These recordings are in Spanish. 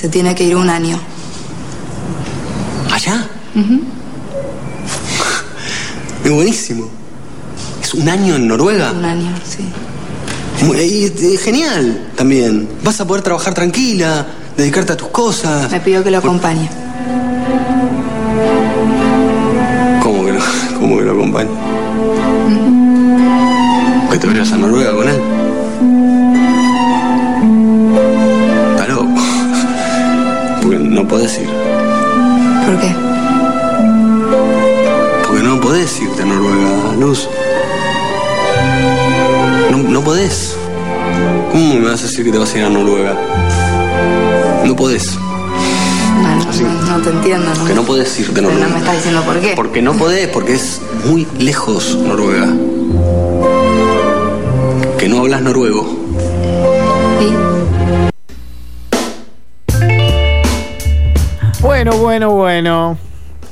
Se tiene que ir un año. ¿Allá? Es buenísimo. Es un año en Noruega. Un año, sí. Y, eh, genial también. Vas a poder trabajar tranquila, dedicarte a tus cosas. Me pidió que lo acompañe. ¿Cómo que lo, cómo que lo acompañe? ¿Que te vayas a Noruega con él? Luz. No, no podés. ¿Cómo me vas a decir que te vas a ir a Noruega? No podés. No, Así. no, no te entiendo. ¿no? Que no podés irte a Pero Noruega. no me estás diciendo por qué. Porque no podés, porque es muy lejos Noruega. Que no hablas noruego. Bueno, bueno, bueno.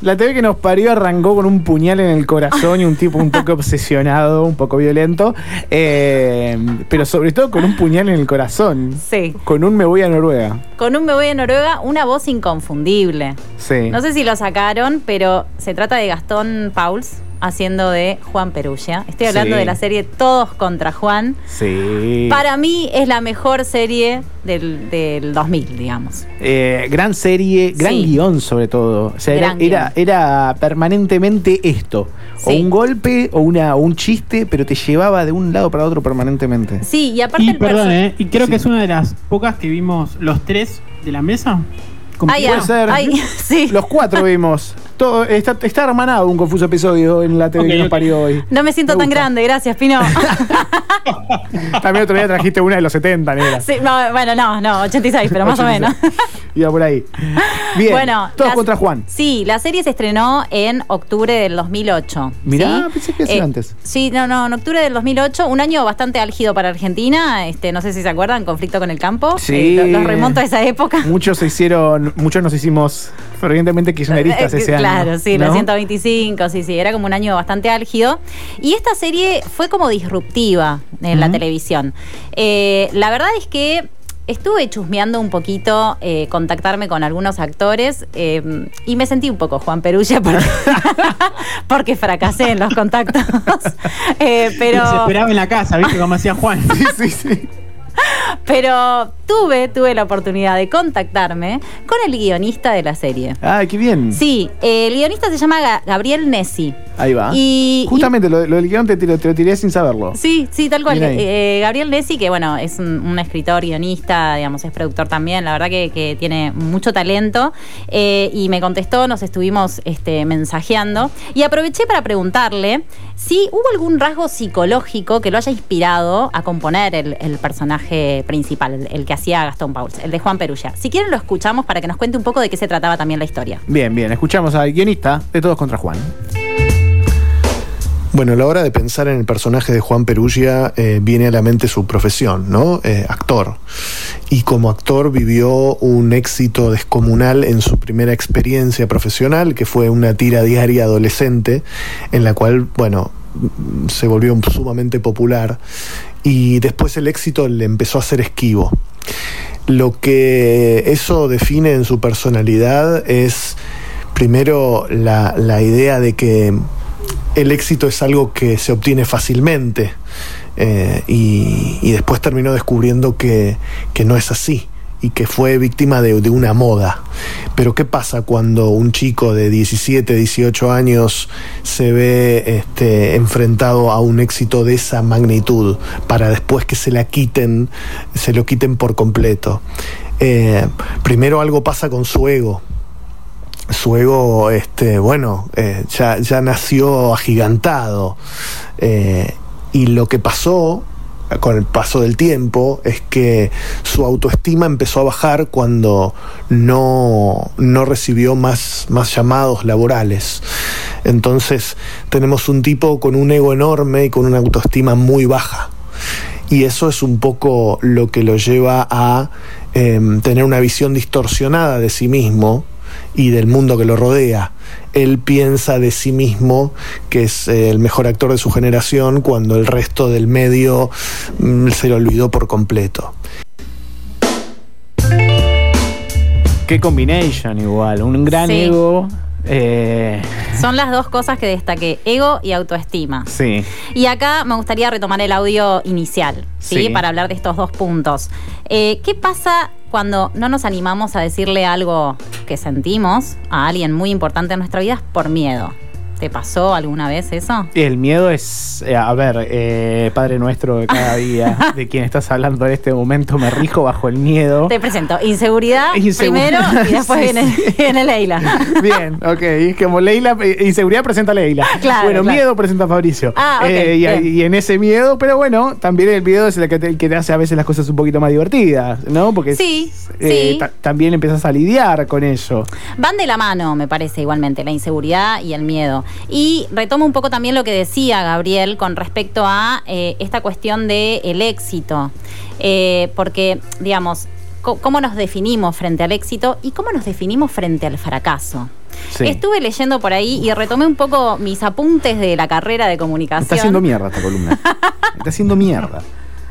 La TV que nos parió arrancó con un puñal en el corazón y un tipo un toque obsesionado, un poco violento, eh, pero sobre todo con un puñal en el corazón. Sí. Con un me voy a Noruega. Con un Me Voy a Noruega, una voz inconfundible. Sí. No sé si lo sacaron, pero se trata de Gastón Pauls haciendo de Juan Perugia. Estoy hablando Sí. de la serie Todos contra Juan. Sí. Para mí es la mejor serie del, del 2000, digamos. Eh, gran serie, gran Sí. guion sobre todo. O sea, era, era, era permanentemente esto. O Sí. un golpe o, una, o un chiste, pero te llevaba de un lado para otro permanentemente. Sí, y aparte Y el perdón, ¿eh? Y creo Sí. que es una de las pocas que vimos los tres de la mesa. Como Ay, que- Puede ah, ser. ay, sí. Los cuatro vimos. Todo, está, está hermanado un confuso episodio en la TV Ok, que nos parió hoy. No me siento Me tan grande, gracias, Pino. También otro día trajiste una de los 70, negra. Sí, no, bueno, no, no, 86, pero más o menos. Iba por ahí. Bien. Bueno, todos contra Juan. Sí, la serie se estrenó en octubre del 2008. Mirá, ¿sí? pensé que iba a ser Eh, antes. Sí, no, no, en octubre del 2008, un año bastante álgido para Argentina. Este, no sé si se acuerdan, conflicto con el campo. Sí. Eh, lo- los remonto a esa época. Muchos se hicieron, muchos nos hicimos fervientemente kirchneristas Eh, ese año. Claro, sí, ¿no? la 125, sí, sí, era como un año bastante álgido. Y esta serie fue como disruptiva en la televisión. Eh, la verdad es que estuve chusmeando un poquito, eh, contactarme con algunos actores eh, y me sentí un poco Juan Perulla porque, porque fracasé en los contactos. Eh, pero... Se esperaba en la casa, ¿viste? Como hacía Juan. Sí, sí, sí. Pero tuve, tuve la oportunidad de contactarme con el guionista de la serie. Ay, qué bien. Sí, el guionista se llama Ga- Gabriel Nessi. Ahí va. Y, Justamente lo, lo del guion te, te lo- te lo tiré sin saberlo. Sí, sí, tal cual. Bien ahí. Eh, Gabriel Nessi, que bueno, es un, un escritor, guionista, digamos, es productor también, la verdad que, que tiene mucho talento. Eh, y me contestó, nos estuvimos este, mensajeando. Y aproveché para preguntarle si hubo algún rasgo psicológico que lo haya inspirado a componer el, el personaje principal, el, que hacía Gastón Pauls, el de Juan Perulla. Si quieren lo escuchamos para que nos cuente un poco de qué se trataba también la historia. Bien, bien. Escuchamos al guionista de Todos contra Juan. Bueno, a la hora de pensar en el personaje de Juan Perugia eh, viene a la mente su profesión, ¿no? Eh, actor. Y como actor vivió un éxito descomunal en su primera experiencia profesional, que fue una tira diaria adolescente, en la cual, bueno, se volvió sumamente popular. Y después el éxito le empezó a ser esquivo. Lo que eso define en su personalidad es primero la, la idea de que el éxito es algo que se obtiene fácilmente eh, y, y después terminó descubriendo que, que no es así y que fue víctima de, una moda. Pero ¿qué pasa cuando un chico de 17, 18 años se ve este, enfrentado a un éxito de esa magnitud para después que se la quiten, se lo quiten por completo? Eh, primero algo pasa con su ego, su ego, este, bueno, eh, ya, ya nació agigantado. Eh, y lo que pasó con el paso del tiempo es que su autoestima empezó a bajar cuando no, no recibió más, más llamados laborales. Entonces tenemos un tipo con un ego enorme y con una autoestima muy baja. Y eso es un poco lo que lo lleva a em, tener una visión distorsionada de sí mismo y del mundo que lo rodea. Él piensa de sí mismo que es eh, el mejor actor de su generación cuando el resto del medio mm, se lo olvidó por completo. Qué combination igual, un gran Sí. ego. eh, Son las dos cosas que destaqué, ego y autoestima. sí. Y acá me gustaría retomar el audio inicial, ¿sí? Sí. Para hablar de estos dos puntos. Eh, ¿Qué pasa cuando no nos animamos a decirle algo que sentimos a alguien muy importante en nuestra vida por miedo? ¿Te pasó alguna vez eso? El miedo es, eh, a ver, eh, Padre Nuestro de cada día, de quien estás hablando en este momento, me rijo bajo el miedo. Te presento inseguridad, Inseguridad, primero y después sí, viene, sí. viene Leila. Bien, ok. Como Leila, eh, inseguridad presenta a Leila. Claro, bueno, claro. miedo presenta a Fabricio. Ah, ok, Eh, y, en ese miedo, pero bueno, también el miedo es el que te, que te hace a veces las cosas un poquito más divertidas, ¿no? Porque Sí, eh, sí. ta- también empiezas a lidiar con eso. Van de la mano, me parece, igualmente, la inseguridad y el miedo. Y retomo un poco también lo que decía Gabriel con respecto a eh, esta cuestión del el éxito. Eh, porque, digamos, ¿cómo nos definimos frente al éxito y cómo nos definimos frente al fracaso? Sí. Estuve leyendo por ahí y retomé un poco mis apuntes de la carrera de comunicación. Está haciendo mierda esta columna. Está haciendo mierda.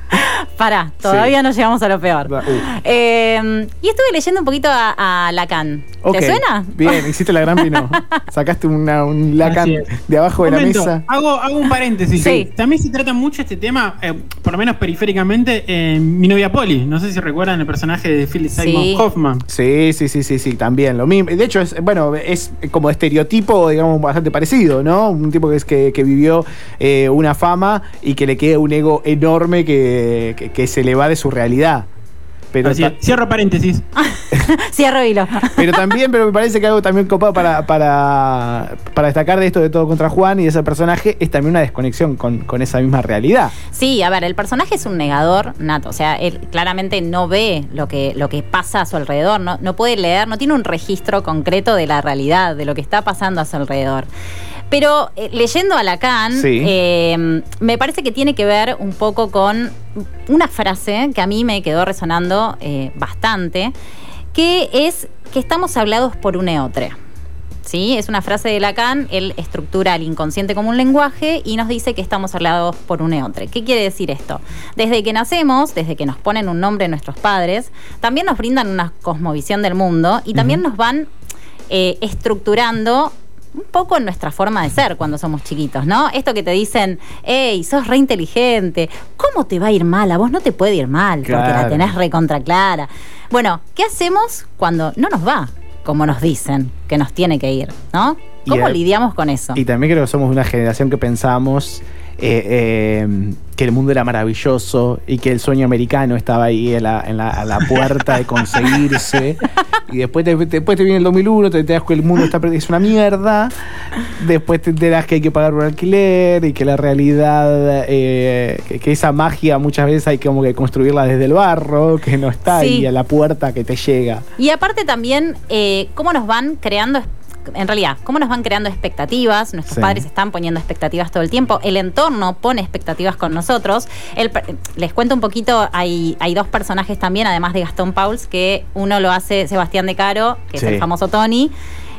Pará, todavía Sí. no llegamos a lo peor. Uh. Eh, y estuve leyendo un poquito a, a Lacan. Ok, ¿Te suena? Bien, hiciste la gran pino. Sacaste una, un lacan de abajo de la Momento, mesa. Hago, hago un paréntesis. Sí. También se trata mucho este tema, eh, por lo menos periféricamente, en Mi novia Polly. No sé si recuerdan el personaje de Philip Sí. Simon Hoffman. Sí, sí, sí, sí, sí, también lo mismo. De hecho, es, bueno, es como estereotipo, digamos, bastante parecido, ¿no? Un tipo que es que, que vivió eh, una fama y que le queda un ego enorme que, que- que se le va de su realidad. Pero, Así ta- es. Cierro paréntesis. Cierro hilo. pero también, pero me parece que algo también copado para, para, para destacar de esto de todo contra Juan y de ese personaje es también una desconexión con, con esa misma realidad. Sí, a ver, el personaje es un negador nato, o sea, él claramente no ve lo que, lo que pasa a su alrededor, no, no puede leer, no tiene un registro concreto de la realidad, de lo que está pasando a su alrededor. Pero eh, leyendo a Lacan, Sí. eh, me parece que tiene que ver un poco con una frase que a mí me quedó resonando eh, bastante, que es que estamos hablados por un eotre. ¿Sí? Es una frase de Lacan, él estructura el inconsciente como un lenguaje y nos dice que estamos hablados por un eotre. ¿Qué quiere decir esto? Desde que nacemos, desde que nos ponen un nombre nuestros padres, también nos brindan una cosmovisión del mundo y también nos van eh, estructurando un poco en nuestra forma de ser cuando somos chiquitos, ¿no? Esto que te dicen, hey, sos re inteligente, ¿cómo te va a ir mal? A vos no te puede ir mal, porque la tenés recontra clara. Bueno, ¿qué hacemos cuando no nos va? Como nos dicen que nos tiene que ir, ¿no? ¿Cómo lidiamos con eso? Y también creo que somos una generación que pensamos eh, eh, que el mundo era maravilloso y que el sueño americano estaba ahí en la, en la- a la puerta de conseguirse. y después te, después te viene el 2001, te enteras que el mundo está, es una mierda. Después te enteras que hay que pagar un alquiler y que la realidad, eh, que, que esa magia muchas veces hay como que construirla desde el barro, que no está Sí. ahí a la puerta que te llega. Y aparte también, cómo nos van creando, en realidad, cómo nos van creando expectativas. Nuestros Sí. padres están poniendo expectativas todo el tiempo. El entorno pone expectativas con nosotros. El les cuento un poquito, hay, hay dos personajes también, además de Gastón Pauls, que uno lo hace Sebastián de Caro, que Sí. es el famoso Tony.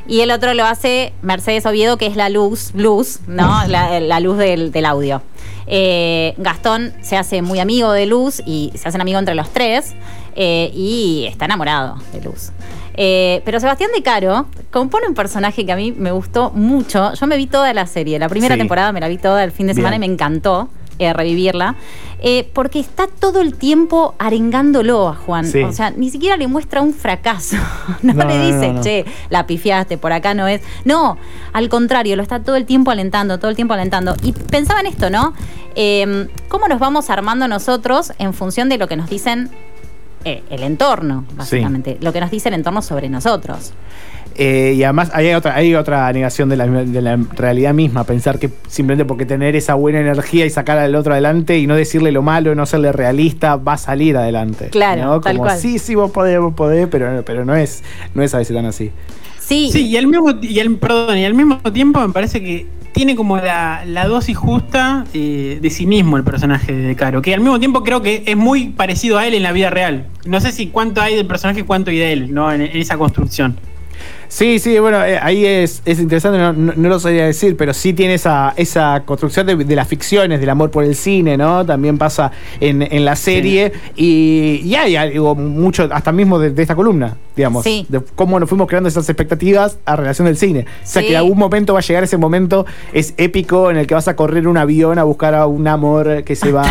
Y el otro lo hace Mercedes Oviedo, que es la luz, luz, ¿no? La, la luz del, del audio. Eh, Gastón se hace muy amigo de Luz y se hacen amigos entre los tres eh, y está enamorado de Luz. Eh, pero Sebastián de Caro compone un personaje que a mí me gustó mucho. Yo me vi toda la serie, la primera Sí. temporada me la vi toda el fin de semana Bien. y me encantó eh, revivirla. eh, porque está todo el tiempo arengándolo a Juan. Sí. O sea, ni siquiera le muestra un fracaso. No, No, le dice, no, no. che, la pifiaste, por acá no es. No, al contrario, lo está todo el tiempo alentando, todo el tiempo alentando. Y pensaba en esto, ¿no? Eh, ¿Cómo nos vamos armando nosotros en función de lo que nos dicen eh, el entorno, básicamente? Lo que nos dice el entorno sobre nosotros. Eh, y además hay otra, hay otra negación de la, de la realidad misma, pensar que simplemente porque tener esa buena energía y sacar al otro adelante y no decirle lo malo, no serle realista, va a salir adelante. Claro, ¿no? tal Como, cual. sí, sí, vos podés, vos podés, pero, pero no, es, no es a veces tan así. Sí, Sí, y al mismo, y al, perdón, y al mismo tiempo me parece que tiene como la, la dosis justa eh, de cinismo el personaje de Caro, que al mismo tiempo creo que es muy parecido a él en la vida real. No sé si cuánto hay del personaje, cuánto hay de él, ¿no? En esa construcción. Sí, sí, bueno, eh, ahí es, es interesante, no, no- no lo sabía decir, pero sí tiene esa, esa construcción de, de las ficciones, del amor por el cine, ¿no? También pasa en, en la serie y, y hay algo mucho, hasta mismo de, de esta columna, digamos, Sí. de cómo nos fuimos creando esas expectativas a relación del cine. O sea, Sí. que en algún momento va a llegar ese momento, es épico, en el que vas a correr un avión a buscar a un amor que se va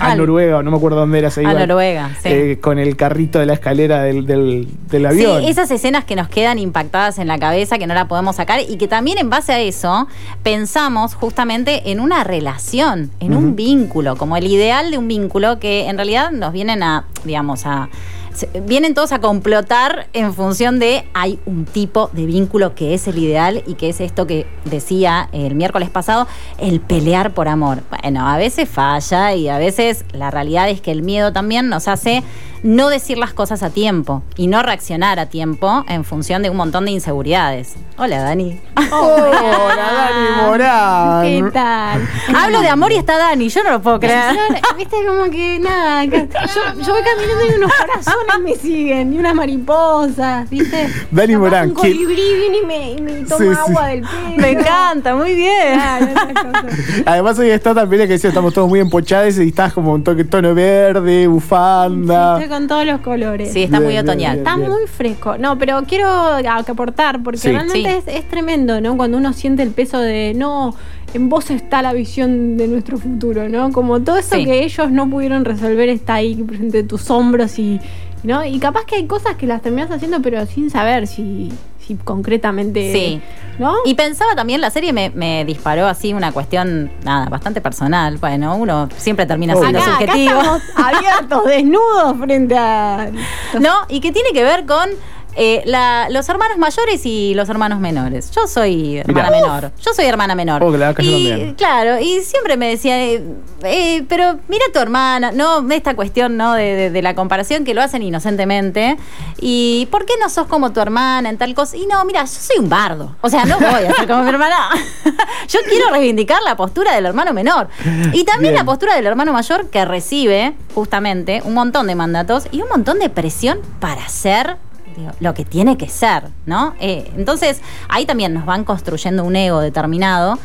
a, Noruega, no me acuerdo dónde era, se A Noruega, sí. eh, con el carrito de la escalera del, del, del avión. Sí, esas escenas que nos quedan impactadas en la cabeza, que no la podemos sacar, y que también en base a eso pensamos justamente en una relación, en un vínculo, como el ideal de un vínculo que en realidad nos vienen a, digamos, a. Vienen todos a complotar en función de hay un tipo de vínculo que es el ideal y que es esto que decía el miércoles pasado, el pelear por amor. Bueno, a veces falla y a veces la realidad es que el miedo también nos hace no decir las cosas a tiempo y no reaccionar a tiempo en función de un montón de inseguridades. Hola, Dani. Hola, Dani Morán. ¿Qué tal? Hablo de amor y está Dani, yo no lo puedo creer. Yo, Viste, como que nada. que- Yo, yo voy caminando y unos corazones me siguen, y unas mariposas, ¿viste? Dani Morán, Un ¿quién- colibrí viene y me, y me toma Sí, sí. agua del pelo. Me encanta, muy bien. Claro. Además hoy está también que decía, estamos todos muy empochados y estás como un toque tono verde, bufanda. Con todos los colores. Sí, está Bien, muy otoñal. bien. Está muy fresco. No, pero quiero a- aportar, porque Sí. realmente Sí. Es, es tremendo, ¿no? Cuando uno siente el peso de, no, en vos está la visión de nuestro futuro, ¿no? Como todo eso Sí. que ellos no pudieron resolver está ahí presente de tus hombros y, ¿no? Y capaz que hay cosas que las terminás haciendo, pero sin saber si, concretamente, Sí. ¿no? Y pensaba también, la serie me, me disparó así una cuestión, nada, bastante personal. Bueno, uno siempre termina siendo acá, acá subjetivo. estamos abiertos, desnudos frente a... ¿No? Y que tiene que ver con eh, la- los hermanos mayores y los hermanos menores. Yo soy hermana Mirá. menor. Yo soy hermana menor. Oh, claro, yo y, claro, y siempre me decían, eh, eh, pero mira a tu hermana, no, esta cuestión ¿no? De, de- de la comparación que lo hacen inocentemente. ¿Y por qué no sos como tu hermana en tal cosa? Y no, mira, yo soy un bardo. O sea, no voy a ser como mi hermana. yo quiero reivindicar la postura del hermano menor. Y también Bien. la postura del hermano mayor que recibe justamente un montón de mandatos y un montón de presión para ser digo, lo que tiene que ser, ¿no? Eh, entonces, ahí también nos van construyendo un ego determinado.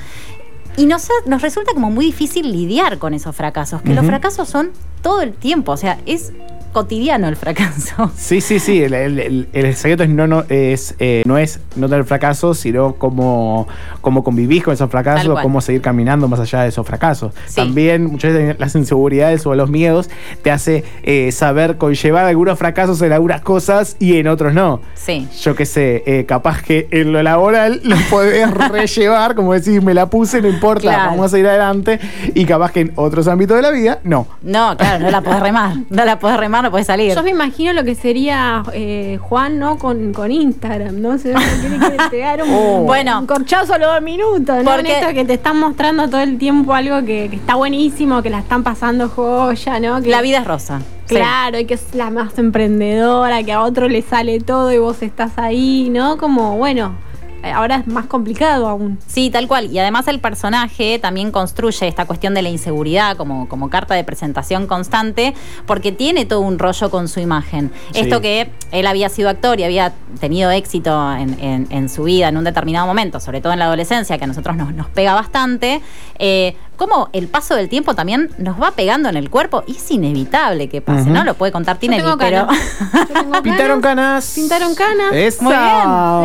Y nos, nos resulta como muy difícil lidiar con esos fracasos, que los fracasos son todo el tiempo, o sea, es cotidiano el fracaso. Sí, sí, sí. El, el- el- el secreto es no, no, es, eh, no es no tener fracasos, sino cómo, cómo convivís con esos fracasos, cómo seguir caminando más allá de esos fracasos. Sí. También muchas veces las inseguridades o los miedos te hace eh, saber conllevar algunos fracasos en algunas cosas y en otros no. Sí. Yo qué sé, eh, capaz que en lo laboral lo podés rellevar, como decir, me la puse, no importa, Claro. vamos a seguir adelante. Y capaz que en otros ámbitos de la vida, no. No, claro, no la podés remar. No la podés remar, no podés salir. Yo me imagino lo que sería eh, Juan, ¿no? Con, con Instagram, ¿no? Se tiene que pegar un, Oh. Bueno. un corchazo a los dos minutos, ¿no? Porque- En esto que te están mostrando todo el tiempo algo que, que está buenísimo, que la están pasando joya, ¿no? Que- La vida es rosa. Sí. Claro, y que es la más emprendedora, que a otro le sale todo y vos estás ahí, ¿no? Como, bueno, ahora es más complicado aún. Sí, tal cual. Y además el personaje también construye esta cuestión de la inseguridad como, como carta de presentación constante, porque tiene todo un rollo con su imagen. Sí. Esto que él había sido actor y había tenido éxito en, en- en su vida en un determinado momento, sobre todo en la adolescencia, que a nosotros nos, nos pega bastante. Eh, como el paso del tiempo también nos va pegando en el cuerpo y es inevitable que pase. ¿no? Lo puede contar Yo Tinelli, pero... canas. Yo tengo Pintaron canas. Pintaron canas. Esa, Muy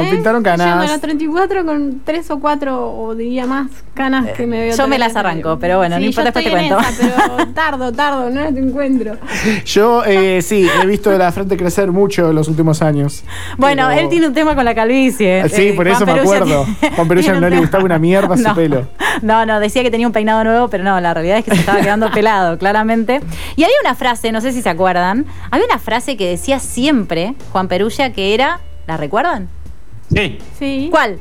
bien, ¿eh? pintaron a canas. los 34 con tres o cuatro, o diría más, canas que me veo. yo me las arranco, pero bueno, no Sí, importa, yo después te cuento. esa, pero tardo, tardo, no las encuentro. Yo eh, sí, he visto la frente crecer mucho en los últimos años. Bueno, Pero- él tiene un tema con la calvicie. Sí, Eh, por Juan eso me Perugia acuerdo. tiene- Juan Perugia no le gustaba una mierda su No. pelo. No, no, decía que tenía un peinado nuevo, pero no, la realidad es que se estaba quedando pelado, claramente. Y había una frase, no sé si se acuerdan, había una frase que decía siempre Juan Perugia que era, ¿la recuerdan? Sí. Sí. ¿Cuál?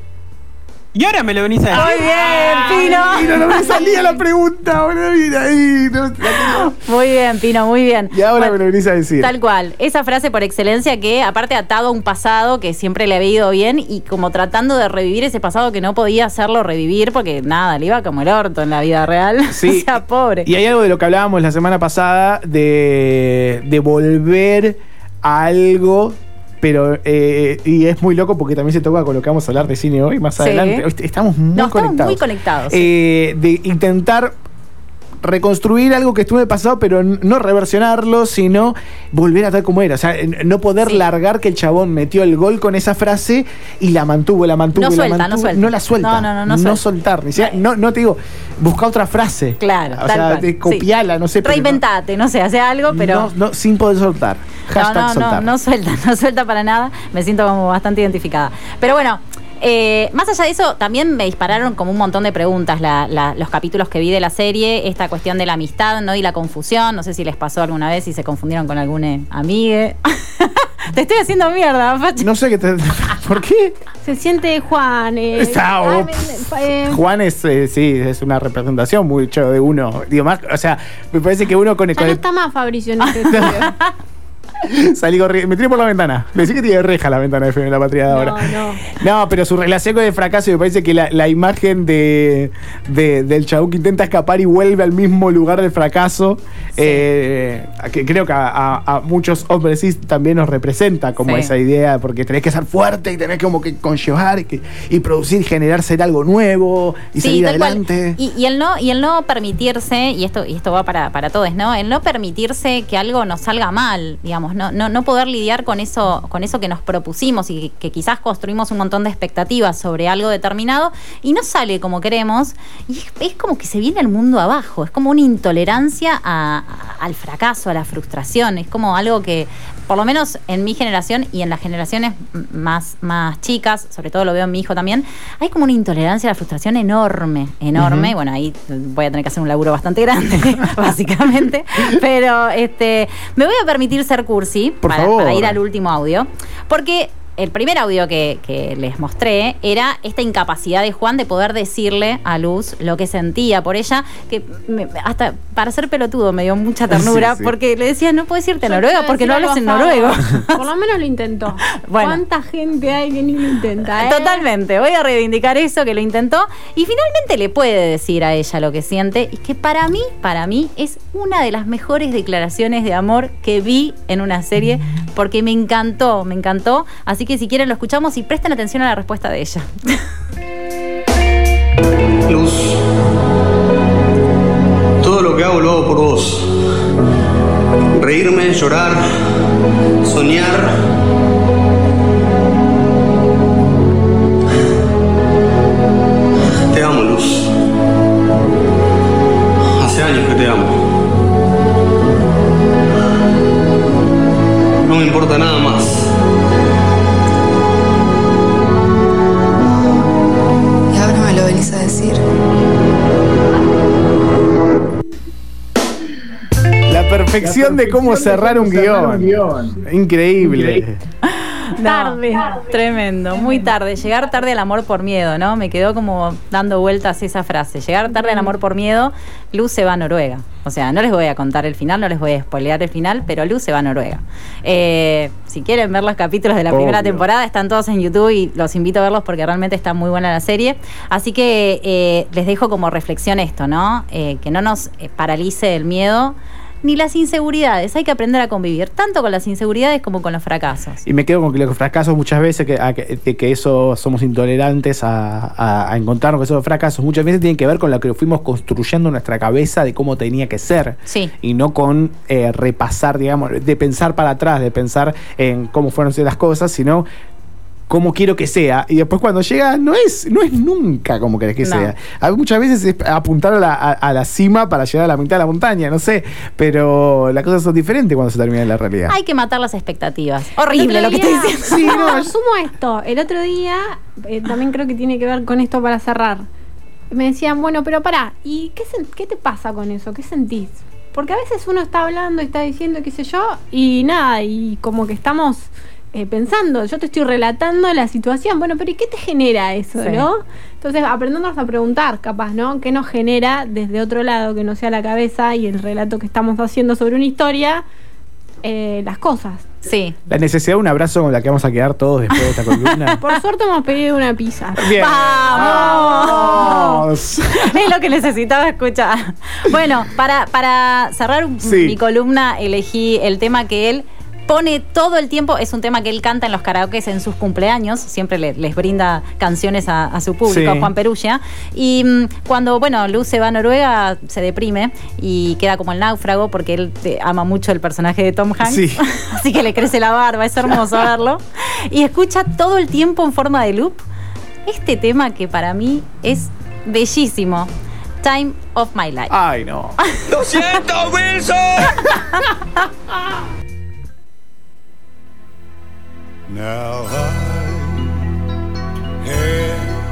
Y ahora me lo venís a Muy decir. bien, Pino. Mira, no me salía la pregunta, boludo. Mira ahí. no. Muy bien, Pino, muy bien. Y ahora Bueno, me lo venís a decir. Tal cual. Esa frase por excelencia que, aparte, atado a un pasado que siempre le había ido bien y como tratando de revivir ese pasado que no podía hacerlo revivir porque nada, le iba como el orto en la vida real. Sí. o sea, pobre. Y hay algo de lo que hablábamos la semana pasada de, de volver a algo. Pero, eh, y es muy loco porque también se toca con lo que vamos a hablar de cine hoy, más Sí. adelante. Hoy Estamos muy No, estamos conectados. muy conectados. Eh, de intentar reconstruir algo que estuvo en el pasado, pero no reversionarlo, sino volver a tal como era. O sea, no poder Sí. largar que el chabón metió el gol con esa frase y la mantuvo, la mantuvo, No y la suelta, no mantuvo. suelta. la suelta. No, no, no, no suelta. soltar. Ni siquiera- no, no te digo, busca otra frase. Claro, O tal sea, copiala, Sí. no sé. no- Reinventate, no sé, hace algo, pero. no, no, sin poder soltar. Hashtag no, no, soltar. no, no suelta, no suelta para nada. Me siento como bastante identificada. Pero bueno, eh, más allá de eso, también me dispararon como un montón de preguntas la- la- los capítulos que vi de la serie, esta cuestión de la amistad, ¿no? Y la confusión. No sé si les pasó alguna vez y se confundieron con algún eh, amigue. Te estoy haciendo mierda, Pachi. No sé qué te. ¿Por qué? Se siente Juan. eh, Está, oh, eh, Juan es, eh, sí, es una representación mucho de uno. Digo, más, o sea, me parece que uno con el. ya con no el- está más Fabricio en este. salí corriendo. Me tiré por la ventana. Me decía que tiene reja la ventana de la patria de ahora. no. No, pero su relación con el fracaso me parece que la, la imagen de, de- del chabón que intenta escapar y vuelve al mismo lugar del fracaso, eh, que creo que a, a- a muchos hombres sí también nos representa como Sí. esa idea, porque tenés que ser fuerte y tenés como que conllevar y, que- y producir, generar ser algo nuevo y tal cual. adelante. Y, y el no, y el no permitirse, y esto, y esto va para, para todos, ¿no? El no permitirse que algo nos salga mal, digamos, no, no, poder lidiar con eso, con eso que nos propusimos y que, quizás construimos un montón de expectativas sobre algo determinado y no sale como queremos, y es, como que se viene el mundo abajo, es como una intolerancia al fracaso, a la frustración, es como algo que, por lo menos en mi generación y en las generaciones más, más chicas, sobre todo lo veo en mi hijo también, hay como una intolerancia a la frustración enorme, enorme. Bueno, ahí voy a tener que hacer un laburo bastante grande, básicamente. Pero este, me voy a permitir ser cursi Por para, favor. para ir al último audio, porque el primer audio que, que les mostré era esta incapacidad de Juan de poder decirle a Luz lo que sentía por ella, que me- hasta para ser pelotudo me dio mucha ternura, Sí, sí. porque le decía, no puedes irte a Noruega porque no hablas en noruego. Por lo menos lo intentó. Bueno. ¿Cuánta gente hay que ni lo intenta? eh? Totalmente, voy a reivindicar eso que lo intentó y finalmente le puede decir a ella lo que siente y que para mí, para mí es una de las mejores declaraciones de amor que vi en una serie porque me encantó, me encantó, así que si quieren lo escuchamos y presten atención a la respuesta de ella. Luz, todo lo que hago lo hago por vos. Reírme, llorar, soñar. Perfección de cómo cerrar un guion. Increíble. Tarde. Tremendo, muy tarde. Llegar tarde al amor por miedo, ¿no? Me quedó como dando vueltas esa frase. Llegar tarde al amor por miedo, Luz se va a Noruega. O sea, no les voy a contar el final, no les voy a spoilear el final, pero Luz se va a Noruega. Eh, si quieren ver los capítulos de la primera temporada, están todos en YouTube y los invito a verlos porque realmente está muy buena la serie. Así que eh, les dejo como reflexión esto, ¿no? Eh, que no nos eh, paralice el miedo. Ni las inseguridades, hay que aprender a convivir tanto con las inseguridades como con los fracasos. Y me quedo con que los fracasos muchas veces, que, a que, eso somos intolerantes a, a- a encontrarnos con esos fracasos, muchas veces tienen que ver con lo que fuimos construyendo en nuestra cabeza de cómo tenía que ser. Sí. Y no con eh, repasar, digamos, de pensar para atrás, de pensar en cómo fueron las cosas, sino cómo quiero que sea. Y después cuando llega, no es, no es nunca como querés que No. sea. A- Muchas veces es apuntar a la, a- a la cima para llegar a la mitad de la montaña, no sé. Pero las cosas son diferentes cuando se termina en la realidad. Hay que matar las expectativas. Horrible lo que estoy diciendo. Sí, no, no, sumo esto. El otro día, eh, también creo que tiene que ver con esto para cerrar. Me decían, bueno, pero pará, ¿y qué, qué te pasa con eso? ¿Qué sentís? Porque a veces uno está hablando, está diciendo, qué sé yo, y nada, y como que estamos eh, pensando, yo te estoy relatando la situación, bueno, pero ¿y qué te genera eso, Sí. no? Entonces, aprendernos a preguntar, capaz, ¿no? ¿Qué nos genera desde otro lado, que no sea la cabeza y el relato que estamos haciendo sobre una historia, eh, las cosas? Sí. La necesidad de un abrazo con la que vamos a quedar todos después de esta columna. Por suerte hemos pedido una pizza. Bien. ¡Vamos! es lo que necesitaba escuchar. Bueno, para, para cerrar Sí. mi columna, elegí el tema que él pone todo el tiempo. Es un tema que él canta en los karaokes en sus cumpleaños. Siempre le- les brinda canciones a, a su público, Sí. Juan Perugia. Y mm, cuando, bueno, Luz se va a Noruega, se deprime y queda como el náufrago porque él eh, ama mucho el personaje de Tom Hanks. Sí. Así que le crece la barba, es hermoso verlo. Y escucha todo el tiempo en forma de loop este tema que para mí es bellísimo. Time of My Life. Ay, no. ¡Lo siento, Wilson!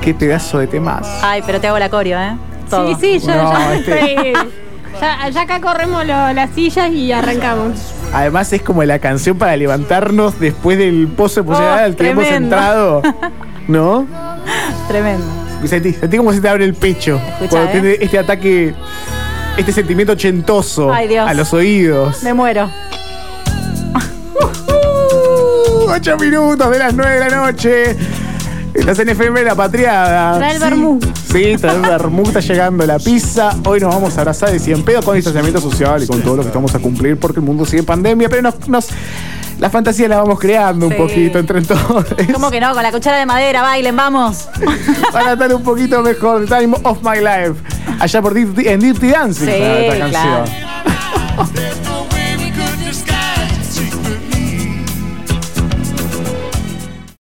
Qué pedazo de temas. Ay, pero te hago la coreo, ¿eh? Todo. Sí, sí, yo No, ya este- estoy- Ya, ya acá corremos lo- las sillas y arrancamos. Además es como la canción para levantarnos después del pozo emocional Oh, al que hemos entrado. ¿No? Tremendo. Sentí, sentí como se te abre el pecho. Escucha, cuando ¿eh? tiene este ataque, este sentimiento ochentoso Ay, Dios. a los oídos. Me muero. Uh, ocho minutos de las nueve de la noche. Estás en FM La Patriada. Trae el Sí. vermú. Sí, trae el vermú, está llegando la pizza. Hoy nos vamos a abrazar de 100 pedos con distanciamiento social y con todo lo que estamos a cumplir porque el mundo sigue en pandemia, pero nos, nos la fantasía la vamos creando un Sí. poquito entre todos. ¿Cómo que no? Con la cuchara de madera, bailen, vamos. Para estar un poquito mejor. Time of my life. Allá por Dirty, en Dirty Dancing. Sí, esta claro. canción.